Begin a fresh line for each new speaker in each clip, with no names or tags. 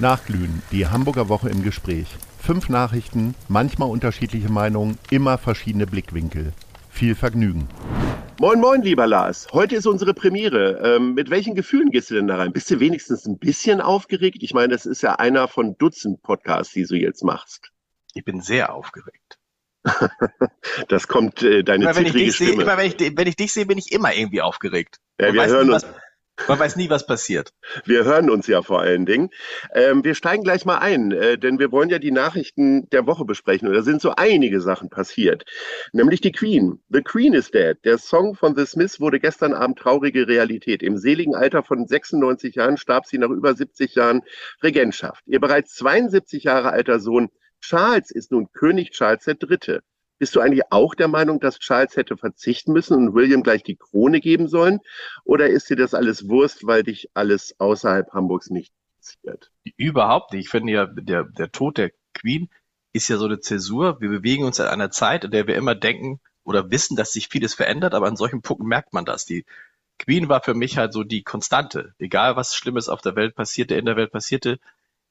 Nachglühen, die Hamburger Woche im Gespräch. Fünf Nachrichten, manchmal unterschiedliche Meinungen, immer verschiedene Blickwinkel. Viel Vergnügen.
Moin, moin, lieber Lars. Heute ist unsere Premiere. Ähm, mit welchen Gefühlen gehst du denn da rein? Bist du wenigstens ein bisschen aufgeregt? Ich meine, das ist ja einer von Dutzend Podcasts, die du jetzt machst.
Ich bin sehr aufgeregt.
das kommt äh, deine immer, zittrige Stimme.
Sehe, immer wenn ich, wenn ich dich sehe, bin ich immer irgendwie aufgeregt.
Ja, wir hören uns. Was,
man weiß nie, was passiert.
Wir hören uns ja vor allen Dingen. Ähm, wir steigen gleich mal ein, äh, denn wir wollen ja die Nachrichten der Woche besprechen. Und da sind so einige Sachen passiert. Nämlich die Queen. The Queen is dead. Der Song von The Smiths wurde gestern Abend traurige Realität. Im seligen Alter von 96 Jahren starb sie nach über 70 Jahren Regentschaft. Ihr bereits 72 Jahre alter Sohn Charles ist nun König Charles III. Bist du eigentlich auch der Meinung, dass Charles hätte verzichten müssen und William gleich die Krone geben sollen? Oder ist dir das alles Wurst, weil dich alles außerhalb Hamburgs nicht interessiert?
Überhaupt nicht. Ich finde ja, der, der Tod der Queen ist ja so eine Zäsur. Wir bewegen uns in einer Zeit, in der wir immer denken oder wissen, dass sich vieles verändert, aber an solchen Punkten merkt man das. Die Queen war für mich halt so die Konstante. Egal was Schlimmes auf der Welt passierte, in der Welt passierte,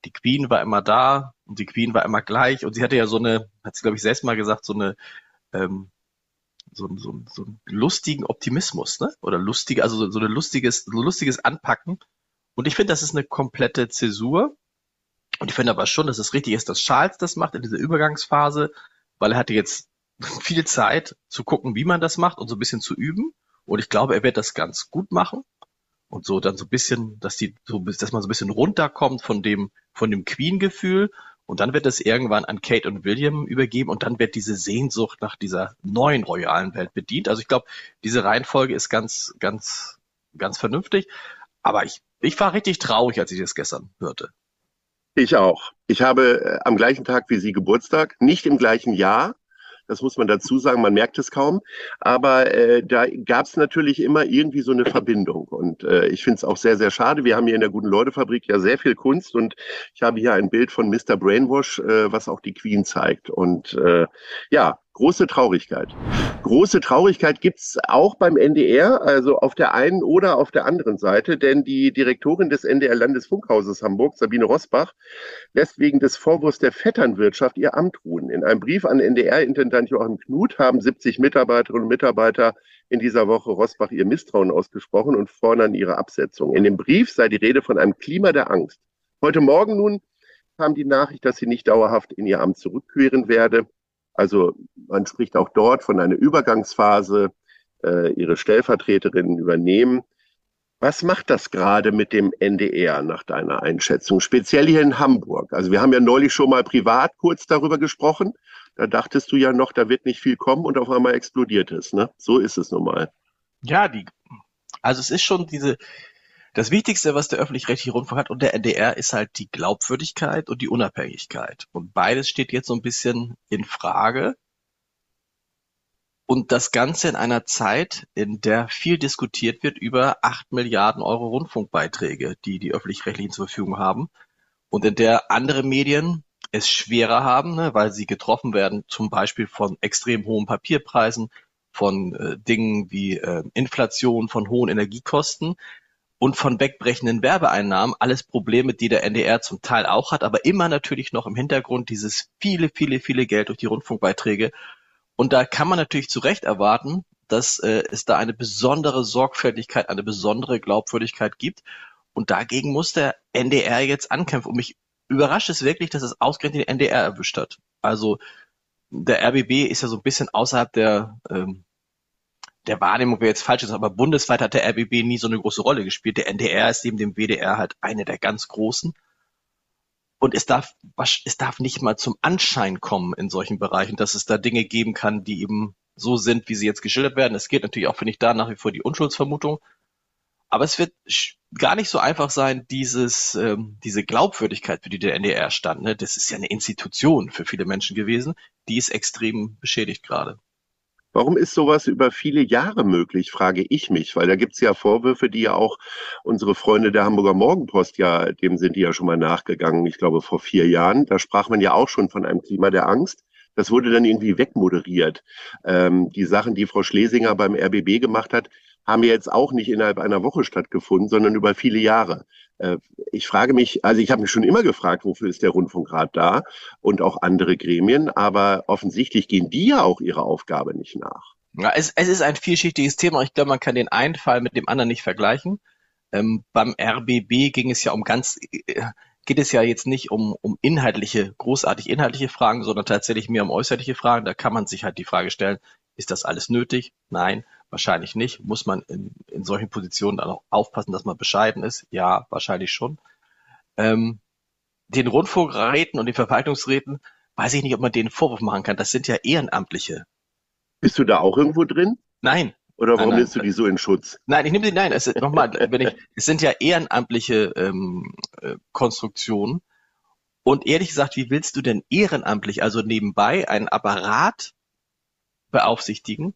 die Queen war immer da und die Queen war immer gleich und sie hatte ja so eine, hat sie glaube ich selbst mal gesagt, so eine ähm, so, so, so einen lustigen Optimismus, ne? Oder lustige, also so, so ein lustiges, so lustiges Anpacken. Und ich finde, das ist eine komplette Zäsur. Und ich finde aber schon, dass es richtig ist, dass Charles das macht in dieser Übergangsphase, weil er hatte jetzt viel Zeit zu gucken, wie man das macht und so ein bisschen zu üben. Und ich glaube, er wird das ganz gut machen und so dann so ein bisschen, dass die, so, dass man so ein bisschen runterkommt von dem, von dem Queen-Gefühl und dann wird es irgendwann an Kate und William übergeben und dann wird diese Sehnsucht nach dieser neuen royalen Welt bedient. Also ich glaube, diese Reihenfolge ist ganz, ganz, ganz vernünftig. Aber ich, ich war richtig traurig, als ich das gestern hörte.
Ich auch. Ich habe äh, am gleichen Tag wie Sie Geburtstag, nicht im gleichen Jahr, das muss man dazu sagen, man merkt es kaum. Aber äh, da gab es natürlich immer irgendwie so eine Verbindung. Und äh, ich finde es auch sehr, sehr schade. Wir haben hier in der Guten Leute Fabrik ja sehr viel Kunst und ich habe hier ein Bild von Mr. Brainwash, äh, was auch die Queen zeigt. Und äh, ja, große Traurigkeit. Große Traurigkeit gibt's auch beim NDR, also auf der einen oder auf der anderen Seite, denn die Direktorin des NDR Landesfunkhauses Hamburg, Sabine Rosbach, lässt wegen des Vorwurfs der Vetternwirtschaft ihr Amt ruhen. In einem Brief an NDR-Intendant Joachim Knut haben 70 Mitarbeiterinnen und Mitarbeiter in dieser Woche Rosbach ihr Misstrauen ausgesprochen und fordern ihre Absetzung. In dem Brief sei die Rede von einem Klima der Angst. Heute Morgen nun kam die Nachricht, dass sie nicht dauerhaft in ihr Amt zurückkehren werde. Also man spricht auch dort von einer Übergangsphase, äh, ihre Stellvertreterinnen übernehmen. Was macht das gerade mit dem NDR nach deiner Einschätzung, speziell hier in Hamburg? Also wir haben ja neulich schon mal privat kurz darüber gesprochen. Da dachtest du ja noch, da wird nicht viel kommen und auf einmal explodiert es. Ne? So ist es nun mal.
Ja, die, also es ist schon diese, das Wichtigste, was der öffentlich-rechtliche Rundfunk hat und der NDR, ist halt die Glaubwürdigkeit und die Unabhängigkeit. Und beides steht jetzt so ein bisschen in Frage. Und das Ganze in einer Zeit, in der viel diskutiert wird über acht Milliarden Euro Rundfunkbeiträge, die die öffentlich-rechtlichen zur Verfügung haben. Und in der andere Medien es schwerer haben, ne, weil sie getroffen werden, zum Beispiel von extrem hohen Papierpreisen, von äh, Dingen wie äh, Inflation, von hohen Energiekosten und von wegbrechenden Werbeeinnahmen alles Probleme, die der NDR zum Teil auch hat, aber immer natürlich noch im Hintergrund dieses viele, viele, viele Geld durch die Rundfunkbeiträge. Und da kann man natürlich zu Recht erwarten, dass äh, es da eine besondere Sorgfältigkeit, eine besondere Glaubwürdigkeit gibt. Und dagegen muss der NDR jetzt ankämpfen. Und mich überrascht es wirklich, dass es ausgerechnet den NDR erwischt hat. Also der RBB ist ja so ein bisschen außerhalb der ähm, der Wahrnehmung wäre jetzt falsch ist, aber bundesweit hat der RBB nie so eine große Rolle gespielt. Der NDR ist neben dem WDR halt eine der ganz großen. Und es darf, es darf nicht mal zum Anschein kommen in solchen Bereichen, dass es da Dinge geben kann, die eben so sind, wie sie jetzt geschildert werden. Es geht natürlich auch, finde ich, da nach wie vor die Unschuldsvermutung. Aber es wird gar nicht so einfach sein, dieses, ähm, diese Glaubwürdigkeit, für die der NDR stand. Ne? Das ist ja eine Institution für viele Menschen gewesen. Die ist extrem beschädigt gerade.
Warum ist sowas über viele Jahre möglich, frage ich mich, weil da gibt es ja Vorwürfe, die ja auch unsere Freunde der Hamburger Morgenpost ja, dem sind die ja schon mal nachgegangen, ich glaube vor vier Jahren. Da sprach man ja auch schon von einem Klima der Angst. Das wurde dann irgendwie wegmoderiert. Ähm, die Sachen, die Frau Schlesinger beim RBB gemacht hat, haben jetzt auch nicht innerhalb einer Woche stattgefunden, sondern über viele Jahre. Äh, ich frage mich, also ich habe mich schon immer gefragt, wofür ist der Rundfunkrat da und auch andere Gremien, aber offensichtlich gehen die ja auch ihrer Aufgabe nicht nach.
Ja, es, es ist ein vielschichtiges Thema. Ich glaube, man kann den einen Fall mit dem anderen nicht vergleichen. Ähm, beim RBB ging es ja um ganz, äh, geht es ja jetzt nicht um, um inhaltliche, großartig inhaltliche Fragen, sondern tatsächlich mehr um äußerliche Fragen. Da kann man sich halt die Frage stellen, ist das alles nötig? Nein, wahrscheinlich nicht. Muss man in, in solchen Positionen dann auch aufpassen, dass man bescheiden ist? Ja, wahrscheinlich schon. Ähm, den Rundfunkräten und den Verwaltungsräten weiß ich nicht, ob man denen Vorwurf machen kann. Das sind ja Ehrenamtliche.
Bist du da auch irgendwo drin?
Nein,
Oder warum
Nein,
nimmst du die so in Schutz?
Nein, ich nehme sie, nein, es, nochmal, wenn ich, es sind ja ehrenamtliche ähm, äh, Konstruktionen. Und ehrlich gesagt, wie willst du denn ehrenamtlich, also nebenbei, einen Apparat beaufsichtigen,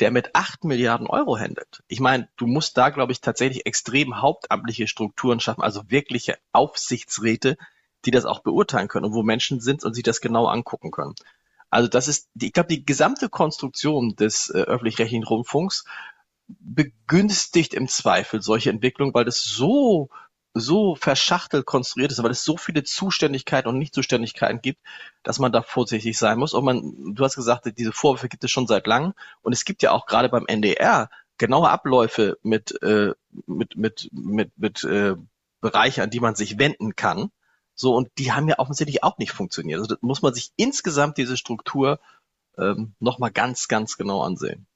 der mit acht Milliarden Euro handelt? Ich meine, du musst da, glaube ich, tatsächlich extrem hauptamtliche Strukturen schaffen, also wirkliche Aufsichtsräte, die das auch beurteilen können und wo Menschen sind und sich das genau angucken können. Also das ist, ich glaube, die gesamte Konstruktion des äh, öffentlich-rechtlichen Rundfunks begünstigt im Zweifel solche Entwicklungen, weil das so so verschachtelt konstruiert ist, weil es so viele Zuständigkeiten und Nichtzuständigkeiten gibt, dass man da vorsichtig sein muss. Und man, du hast gesagt, diese Vorwürfe gibt es schon seit langem. Und es gibt ja auch gerade beim NDR genaue Abläufe mit, äh, mit, mit, mit, mit äh, Bereiche, an die man sich wenden kann. So, und die haben ja offensichtlich auch nicht funktioniert. Also das muss man sich insgesamt diese Struktur ähm, nochmal ganz, ganz genau ansehen.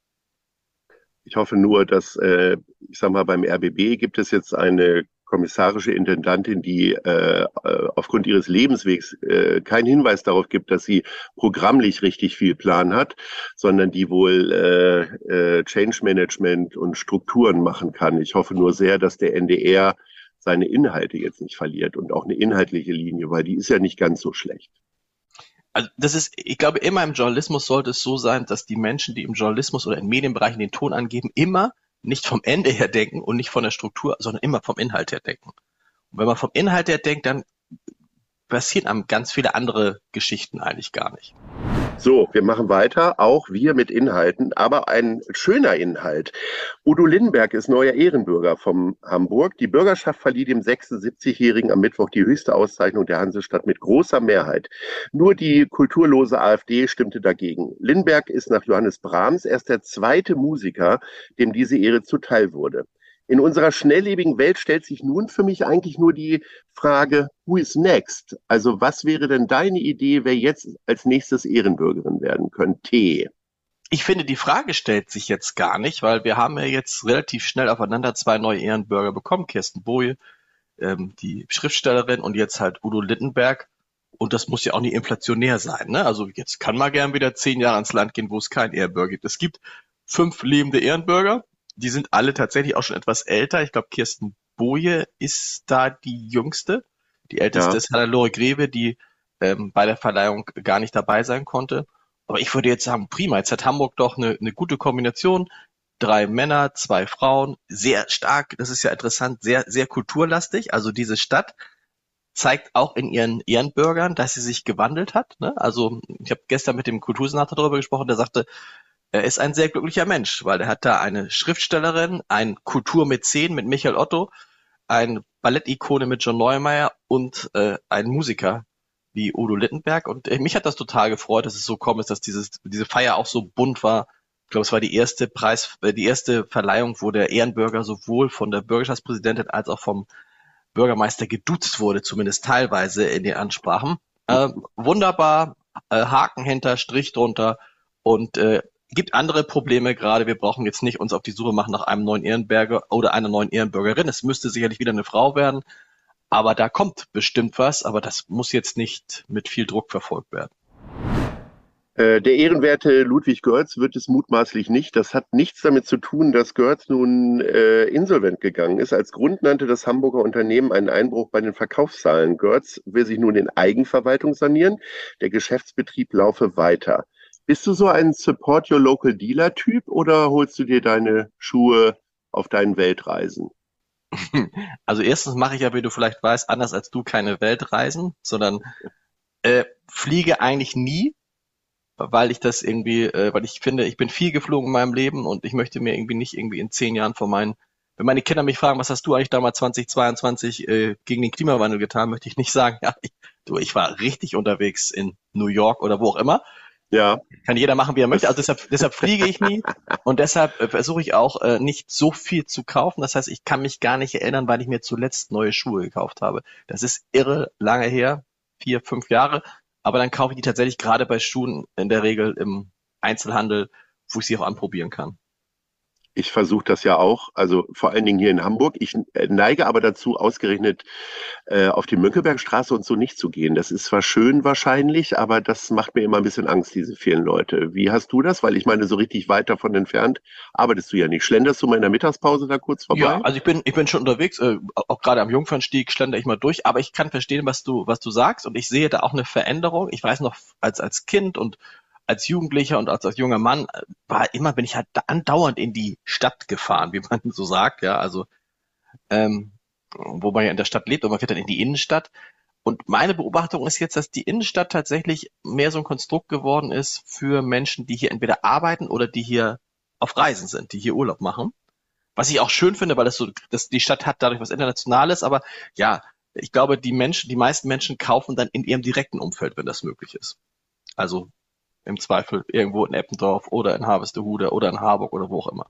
Ich hoffe nur, dass, äh, ich sag mal, beim RBB gibt es jetzt eine kommissarische Intendantin, die äh, äh, aufgrund ihres Lebenswegs äh, keinen Hinweis darauf gibt, dass sie programmlich richtig viel Plan hat, sondern die wohl äh, äh, Change Management und Strukturen machen kann. Ich hoffe nur sehr, dass der NDR seine Inhalte jetzt nicht verliert und auch eine inhaltliche Linie, weil die ist ja nicht ganz so schlecht.
Also das ist, ich glaube, immer im Journalismus sollte es so sein, dass die Menschen, die im Journalismus oder in Medienbereichen den Ton angeben, immer nicht vom Ende her denken und nicht von der Struktur, sondern immer vom Inhalt her denken. Und wenn man vom Inhalt her denkt, dann passieren einem ganz viele andere Geschichten eigentlich gar nicht.
So, wir machen weiter, auch wir mit Inhalten, aber ein schöner Inhalt. Udo Lindenberg ist neuer Ehrenbürger vom Hamburg. Die Bürgerschaft verlieh dem 76-Jährigen am Mittwoch die höchste Auszeichnung der Hansestadt mit großer Mehrheit. Nur die kulturlose AfD stimmte dagegen. Lindenberg ist nach Johannes Brahms erst der zweite Musiker, dem diese Ehre zuteil wurde. In unserer schnelllebigen Welt stellt sich nun für mich eigentlich nur die Frage, who is next? Also was wäre denn deine Idee, wer jetzt als nächstes Ehrenbürgerin werden könnte?
Ich finde, die Frage stellt sich jetzt gar nicht, weil wir haben ja jetzt relativ schnell aufeinander zwei neue Ehrenbürger bekommen. Kirsten Boje, ähm, die Schriftstellerin und jetzt halt Udo Littenberg. Und das muss ja auch nicht inflationär sein. Ne? Also jetzt kann man gern wieder zehn Jahre ins Land gehen, wo es keinen Ehrenbürger gibt. Es gibt fünf lebende Ehrenbürger die sind alle tatsächlich auch schon etwas älter. Ich glaube, Kirsten Boje ist da die jüngste. Die älteste
Ja.
ist Hannelore Greve, die ähm, bei der Verleihung gar nicht dabei sein konnte. Aber ich würde jetzt sagen, prima. Jetzt hat Hamburg doch eine, eine gute Kombination. Drei Männer, zwei Frauen, sehr stark, das ist ja interessant, sehr, sehr kulturlastig. Also diese Stadt zeigt auch in ihren Ehrenbürgern, dass sie sich gewandelt hat. Ne? Also ich habe gestern mit dem Kultursenator darüber gesprochen, der sagte, er ist ein sehr glücklicher Mensch, weil er hat da eine Schriftstellerin, ein Kulturmäzen mit Michael Otto, ein Ballettikone mit John Neumeier und äh, einen Musiker wie Udo Littenberg. Und äh, mich hat das total gefreut, dass es so kommt, dass dieses, diese Feier auch so bunt war. Ich glaube, es war die erste Preis, äh, die erste Verleihung, wo der Ehrenbürger sowohl von der Bürgerschaftspräsidentin als auch vom Bürgermeister geduzt wurde, zumindest teilweise in den Ansprachen. Äh, wunderbar, äh, Haken hinter, Strich drunter und äh, gibt andere Probleme gerade. Wir brauchen jetzt nicht uns auf die Suche machen nach einem neuen Ehrenbürger oder einer neuen Ehrenbürgerin. Es müsste sicherlich wieder eine Frau werden. Aber da kommt bestimmt was, aber das muss jetzt nicht mit viel Druck verfolgt werden.
Äh, Der ehrenwerte Ludwig Görz wird es mutmaßlich nicht. Das hat nichts damit zu tun, dass Görz nun äh, insolvent gegangen ist. Als Grund nannte das Hamburger Unternehmen einen Einbruch bei den Verkaufszahlen. Görz will sich nun in Eigenverwaltung sanieren. Der Geschäftsbetrieb laufe weiter. Bist du so ein Support Your Local Dealer Typ oder holst du dir deine Schuhe auf deinen Weltreisen?
Also erstens mache ich ja, wie du vielleicht weißt, anders als du keine Weltreisen, sondern äh, fliege eigentlich nie, weil ich das irgendwie, äh, weil ich finde, ich bin viel geflogen in meinem Leben und ich möchte mir irgendwie nicht irgendwie in zehn Jahren von meinen, wenn meine Kinder mich fragen, was hast du eigentlich damals 2022 äh, gegen den Klimawandel getan, möchte ich nicht sagen, ja, ich, du, ich war richtig unterwegs in New York oder wo auch immer.
Ja.
Kann jeder machen, wie er möchte. Also deshalb, deshalb fliege ich nie und deshalb äh, versuche ich auch äh, nicht so viel zu kaufen. Das heißt, ich kann mich gar nicht erinnern, weil ich mir zuletzt neue Schuhe gekauft habe. Das ist irre lange her, vier, fünf Jahre. Aber dann kaufe ich die tatsächlich gerade bei Schuhen in der Regel im Einzelhandel, wo ich sie auch anprobieren kann.
Ich versuche das ja auch, also vor allen Dingen hier in Hamburg. Ich äh, neige aber dazu, ausgerechnet äh, auf die Mönckebergstraße und so nicht zu gehen. Das ist zwar schön wahrscheinlich, aber das macht mir immer ein bisschen Angst, diese vielen Leute. Wie hast du das? Weil ich meine, so richtig weit davon entfernt arbeitest du ja nicht. Schlenderst du mal in der Mittagspause da kurz vorbei?
Ja, also ich bin, ich bin schon unterwegs, äh, auch gerade am Jungfernstieg schlender ich mal durch, aber ich kann verstehen, was du, was du sagst und ich sehe da auch eine Veränderung. Ich weiß noch, als, als Kind und als Jugendlicher und als, als junger Mann äh, war immer, bin ich halt andauernd in die Stadt gefahren, wie man so sagt, ja, also ähm, wo man ja in der Stadt lebt und man fährt dann in die Innenstadt. Und meine Beobachtung ist jetzt, dass die Innenstadt tatsächlich mehr so ein Konstrukt geworden ist für Menschen, die hier entweder arbeiten oder die hier auf Reisen sind, die hier Urlaub machen. Was ich auch schön finde, weil das so, dass die Stadt hat dadurch was Internationales, aber ja, ich glaube, die Menschen, die meisten Menschen kaufen dann in ihrem direkten Umfeld, wenn das möglich ist. Also im Zweifel irgendwo in Eppendorf oder in Harvestehude oder in Harburg oder wo auch immer.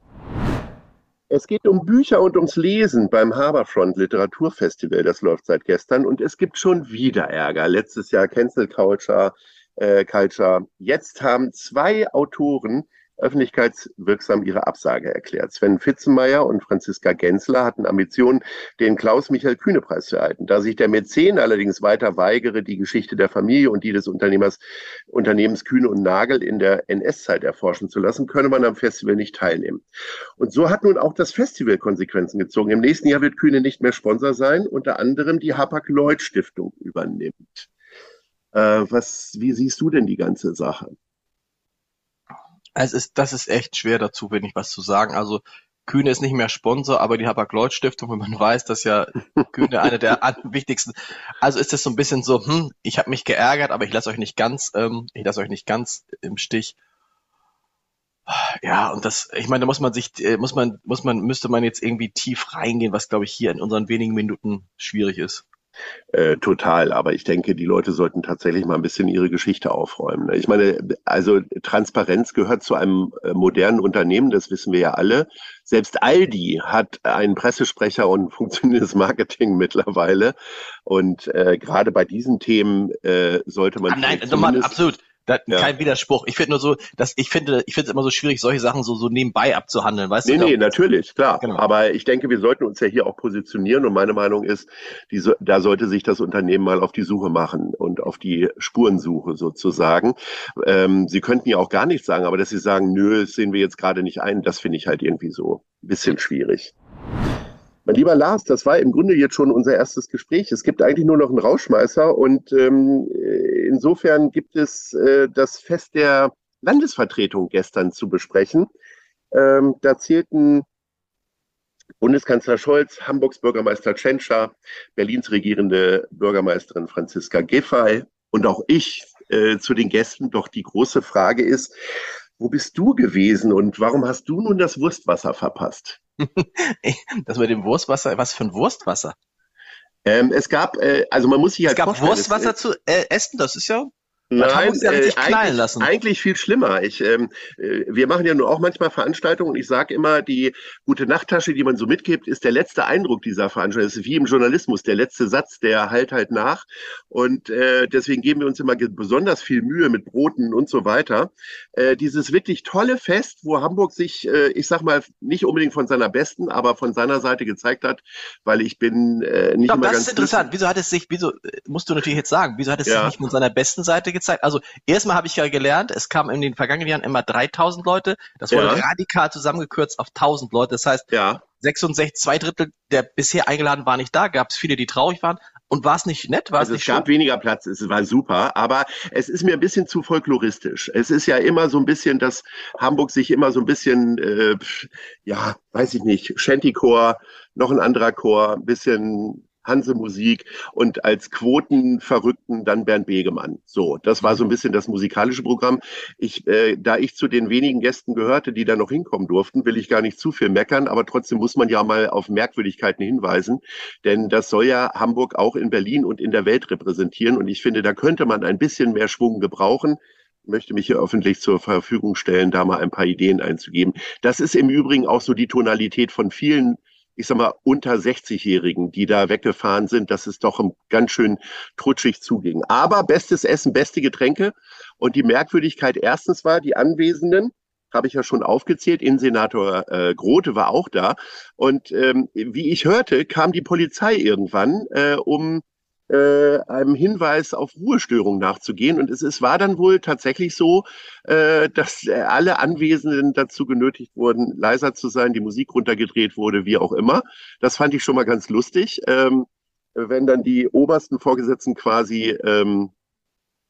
Es geht um Bücher und ums Lesen beim Haberfront Literaturfestival. Das läuft seit gestern und es gibt schon wieder Ärger. Letztes Jahr Cancel Culture, äh, Culture. Jetzt haben zwei Autoren öffentlichkeitswirksam ihre Absage erklärt. Sven Fitzenmeier und Franziska Gensler hatten Ambitionen, den Klaus-Michael-Kühne-Preis zu erhalten. Da sich der Mäzen allerdings weiter weigere, die Geschichte der Familie und die des Unternehmers, Unternehmens Kühne und Nagel in der NS-Zeit erforschen zu lassen, könne man am Festival nicht teilnehmen. Und so hat nun auch das Festival Konsequenzen gezogen. Im nächsten Jahr wird Kühne nicht mehr Sponsor sein, unter anderem die Hapag-Lloyd-Stiftung übernimmt. Äh, was, wie siehst du denn die ganze Sache?
Es ist, das ist echt schwer dazu, wenig was zu sagen. Also Kühne ist nicht mehr Sponsor, aber die Hapag-Lloyd-Stiftung, wenn man weiß, dass ja Kühne eine der wichtigsten. Also ist es so ein bisschen so, hm, ich habe mich geärgert, aber ich lasse euch nicht ganz, ähm, ich lasse euch nicht ganz im Stich. Ja, und das, ich meine, da muss man sich, äh, muss man, muss man, müsste man jetzt irgendwie tief reingehen, was glaube ich hier in unseren wenigen Minuten schwierig ist.
Äh, total, aber ich denke, die Leute sollten tatsächlich mal ein bisschen ihre Geschichte aufräumen. Ne? Ich meine, also Transparenz gehört zu einem äh, modernen Unternehmen, das wissen wir ja alle. Selbst Aldi hat einen Pressesprecher und funktionierendes Marketing mittlerweile. Und äh, gerade bei diesen Themen äh, sollte man. Ah,
nein, nochmal, absolut. Da, ja. Kein Widerspruch. Ich finde nur so, dass ich finde, ich finde es immer so schwierig, solche Sachen so, so nebenbei abzuhandeln, weißt
nee,
du?
Nee, nee, natürlich, klar. Genau. Aber ich denke, wir sollten uns ja hier auch positionieren und meine Meinung ist, die, da sollte sich das Unternehmen mal auf die Suche machen und auf die Spurensuche sozusagen. Ähm, Sie könnten ja auch gar nichts sagen, aber dass Sie sagen, nö, das sehen wir jetzt gerade nicht ein, das finde ich halt irgendwie so ein bisschen schwierig. Mein lieber Lars, das war im Grunde jetzt schon unser erstes Gespräch. Es gibt eigentlich nur noch einen Rauschmeißer und ähm, insofern gibt es äh, das Fest der Landesvertretung gestern zu besprechen. Ähm, da zählten Bundeskanzler Scholz, Hamburgs Bürgermeister Tschentscher, Berlins regierende Bürgermeisterin Franziska Giffey und auch ich äh, zu den Gästen. Doch die große Frage ist, wo bist du gewesen und warum hast du nun das Wurstwasser verpasst?
das mit dem Wurstwasser, was für ein Wurstwasser?
Ähm, es gab, äh, also man muss sich halt
Es gab Wurstwasser zu äh, essen, das ist ja
Nein, äh, eigentlich, eigentlich, viel schlimmer. Ich, ähm, äh, wir machen ja nur auch manchmal Veranstaltungen und ich sage immer, die gute Nachttasche, die man so mitgibt, ist der letzte Eindruck dieser Veranstaltung. Das ist wie im Journalismus, der letzte Satz, der halt halt nach. Und äh, deswegen geben wir uns immer besonders viel Mühe mit Broten und so weiter. Äh, dieses wirklich tolle Fest, wo Hamburg sich, äh, ich sag mal, nicht unbedingt von seiner besten, aber von seiner Seite gezeigt hat, weil ich bin äh, nicht
Doch,
immer
das
ganz
ist interessant. Wieso hat es sich, wieso äh, musst du natürlich jetzt sagen, wieso hat es ja. sich nicht von seiner besten Seite gezeigt? Gezeigt. Also erstmal habe ich ja gelernt, es kamen in den vergangenen Jahren immer 3000 Leute. Das wurde ja. radikal zusammengekürzt auf 1000 Leute. Das heißt, ja. 66, zwei Drittel der bisher eingeladen waren nicht da. Gab es viele, die traurig waren. Und war es nicht nett? War
also
es,
es gab weniger Platz, es war super, aber es ist mir ein bisschen zu folkloristisch. Es ist ja immer so ein bisschen, dass Hamburg sich immer so ein bisschen, äh, ja, weiß ich nicht, Shantychor, noch ein anderer Chor, ein bisschen Hanse-Musik und als Quotenverrückten dann Bernd Begemann. So, das war so ein bisschen das musikalische Programm. Ich, äh, da ich zu den wenigen Gästen gehörte, die da noch hinkommen durften, will ich gar nicht zu viel meckern, aber trotzdem muss man ja mal auf Merkwürdigkeiten hinweisen, denn das soll ja Hamburg auch in Berlin und in der Welt repräsentieren und ich finde, da könnte man ein bisschen mehr Schwung gebrauchen möchte mich hier öffentlich zur Verfügung stellen, da mal ein paar Ideen einzugeben. Das ist im Übrigen auch so die Tonalität von vielen ich sag mal, unter 60-Jährigen, die da weggefahren sind, dass es doch ganz schön trutschig zuging. Aber bestes Essen, beste Getränke. Und die Merkwürdigkeit erstens war, die Anwesenden, habe ich ja schon aufgezählt, Innensenator äh, Grote war auch da. Und ähm, wie ich hörte, kam die Polizei irgendwann, äh, um äh, einem Hinweis auf Ruhestörung nachzugehen. Und es, es war dann wohl tatsächlich so, äh, dass alle Anwesenden dazu genötigt wurden, leiser zu sein, die Musik runtergedreht wurde, wie auch immer. Das fand ich schon mal ganz lustig. Ähm, wenn dann die obersten Vorgesetzten quasi ähm,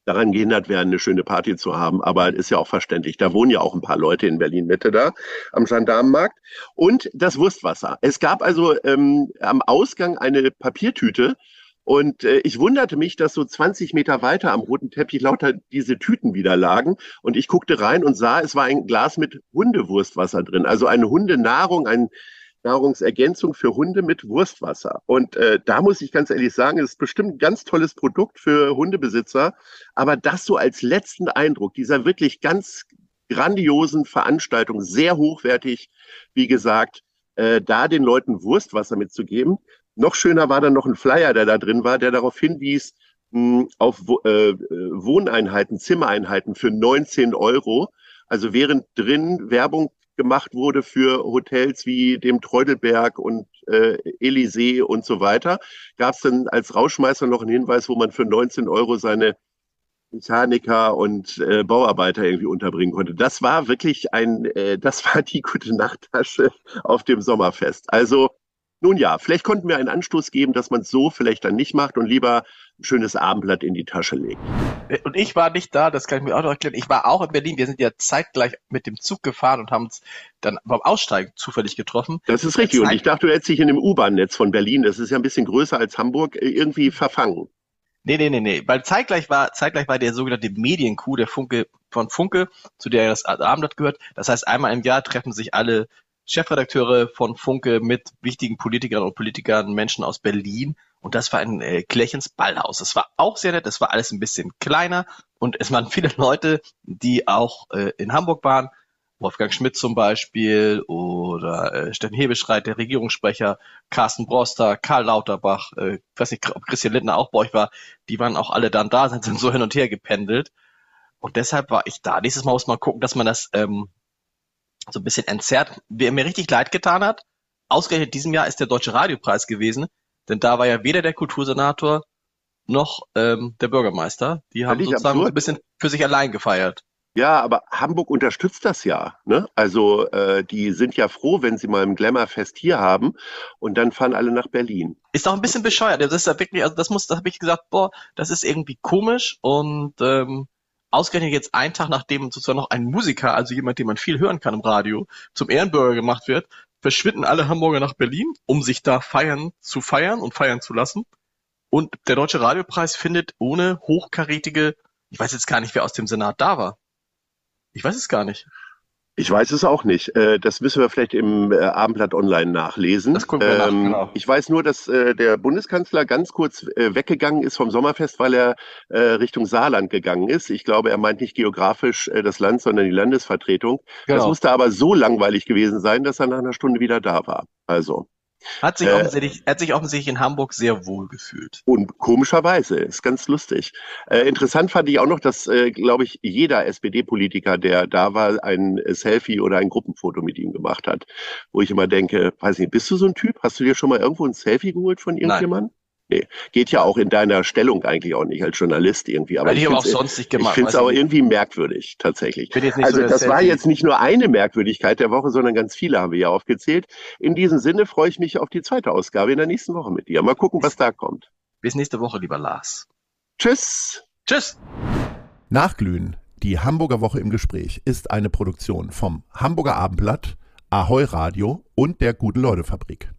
daran gehindert werden, eine schöne Party zu haben. Aber ist ja auch verständlich. Da wohnen ja auch ein paar Leute in Berlin Mitte da am Gendarmenmarkt. Und das Wurstwasser. Es gab also ähm, am Ausgang eine Papiertüte und äh, ich wunderte mich, dass so 20 Meter weiter am roten Teppich lauter diese Tüten wieder lagen. Und ich guckte rein und sah, es war ein Glas mit Hundewurstwasser drin. Also eine Hundenahrung, ein Nahrungsergänzung für Hunde mit Wurstwasser. Und äh, da muss ich ganz ehrlich sagen, es ist bestimmt ein ganz tolles Produkt für Hundebesitzer. Aber das so als letzten Eindruck dieser wirklich ganz grandiosen Veranstaltung, sehr hochwertig, wie gesagt, äh, da den Leuten Wurstwasser mitzugeben, noch schöner war dann noch ein Flyer, der da drin war, der darauf hinwies, mh, hm, auf äh, Wohneinheiten, Zimmereinheiten für 19 Euro. Also während drin Werbung gemacht wurde für Hotels wie dem Treudelberg und äh, Elysee und so weiter, gab es dann als Rauschmeister noch einen Hinweis, wo man für 19 Euro seine Mechaniker und äh, Bauarbeiter irgendwie unterbringen konnte. Das war wirklich ein, äh, das war die gute Nachttasche auf dem Sommerfest. Also nun ja, vielleicht konnten wir einen Anstoß geben, dass man es so vielleicht dann nicht macht und lieber ein schönes Abendblatt in die Tasche legt.
Äh, und ich war nicht da, das kann ich mir auch noch erklären. Ich war auch in Berlin. Wir sind ja zeitgleich mit dem Zug gefahren und haben uns dann beim Aussteigen zufällig getroffen.
Das ist richtig. Und ich dachte, du hättest dich in dem U-Bahn-Netz von Berlin, das ist ja ein bisschen größer als Hamburg, äh, irgendwie verfangen.
Nee, nee, nee, nee. Weil zeitgleich war, zeitgleich war der sogenannte Medienkuh der Funke von Funke, zu der das Abendblatt gehört. Das heißt, einmal im Jahr treffen sich alle Chefredakteure von Funke mit wichtigen Politikern und Politikern, Menschen aus Berlin. Und das war ein äh, Klärchens Ballhaus. Es war auch sehr nett, es war alles ein bisschen kleiner und es waren viele Leute, die auch äh, in Hamburg waren. Wolfgang Schmidt zum Beispiel oder äh, Steffen Hebestreit, der Regierungssprecher, Carsten Broster, Karl Lauterbach, äh, ich weiß nicht, ob Christian Lindner auch bei euch war, die waren auch alle dann da, sind so hin und her gependelt. Und deshalb war ich da. Nächstes Mal muss man gucken, dass man das ähm, so ein bisschen entzerrt. Wer mir richtig leid getan hat, ausgerechnet diesem Jahr ist der Deutsche Radiopreis gewesen, denn da war ja weder der Kultursenator noch ähm, der Bürgermeister. Die haben sozusagen absurd. ein bisschen für sich allein gefeiert.
Ja, aber Hamburg unterstützt das ja. Ne? Also äh, die sind ja froh, wenn sie mal ein Glamour-Fest hier haben und dann fahren alle nach Berlin.
Ist auch ein bisschen bescheuert. Das ist ja wirklich, also das muss, da habe ich gesagt, boah, das ist irgendwie komisch und ähm, ausgerechnet jetzt einen Tag nachdem sozusagen noch ein Musiker, also jemand, den man viel hören kann im Radio, zum Ehrenbürger gemacht wird, verschwinden alle Hamburger nach Berlin, um sich da feiern zu feiern und feiern zu lassen. Und der Deutsche Radiopreis findet ohne hochkarätige, ich weiß jetzt gar nicht, wer aus dem Senat da war. Ich weiß es gar nicht.
Ich weiß es auch nicht. Äh, das müssen wir vielleicht im äh, Abendblatt online nachlesen. Das gucken wir nach, ähm, genau. Ich weiß nur, dass äh, der Bundeskanzler ganz kurz weggegangen ist vom Sommerfest, weil er Richtung Saarland gegangen ist. Ich glaube, er meint nicht geografisch das Land, sondern die Landesvertretung. Genau. Das musste aber so langweilig gewesen sein, dass er nach einer Stunde wieder da war. Also.
Hat sich, äh, offensichtlich, hat sich offensichtlich in Hamburg sehr wohl gefühlt.
Und komischerweise, ist ganz lustig. Äh, interessant fand ich auch noch, dass, äh, glaube ich, jeder SPD-Politiker, der da war, ein Selfie oder ein Gruppenfoto mit ihm gemacht hat. Wo ich immer denke, weiß nicht, bist du so ein Typ? Hast du dir schon mal irgendwo ein Selfie geholt von irgendjemandem? Nee, geht ja auch in deiner Stellung eigentlich auch nicht als Journalist irgendwie. Aber
ich, ich auch sonst nicht gemacht.
Ich finde es aber irgendwie merkwürdig tatsächlich. also so das war jetzt nicht nur eine Merkwürdigkeit der Woche, sondern ganz viele haben wir ja aufgezählt. In diesem Sinne freue ich mich auf die zweite Ausgabe in der nächsten Woche mit dir. Mal gucken, was da kommt.
Bis nächste Woche, lieber Lars.
Tschüss.
Tschüss.
Nachglühen. Die Hamburger Woche im Gespräch ist eine Produktion vom Hamburger Abendblatt, Ahoi Radio und der Gute Leute Fabrik.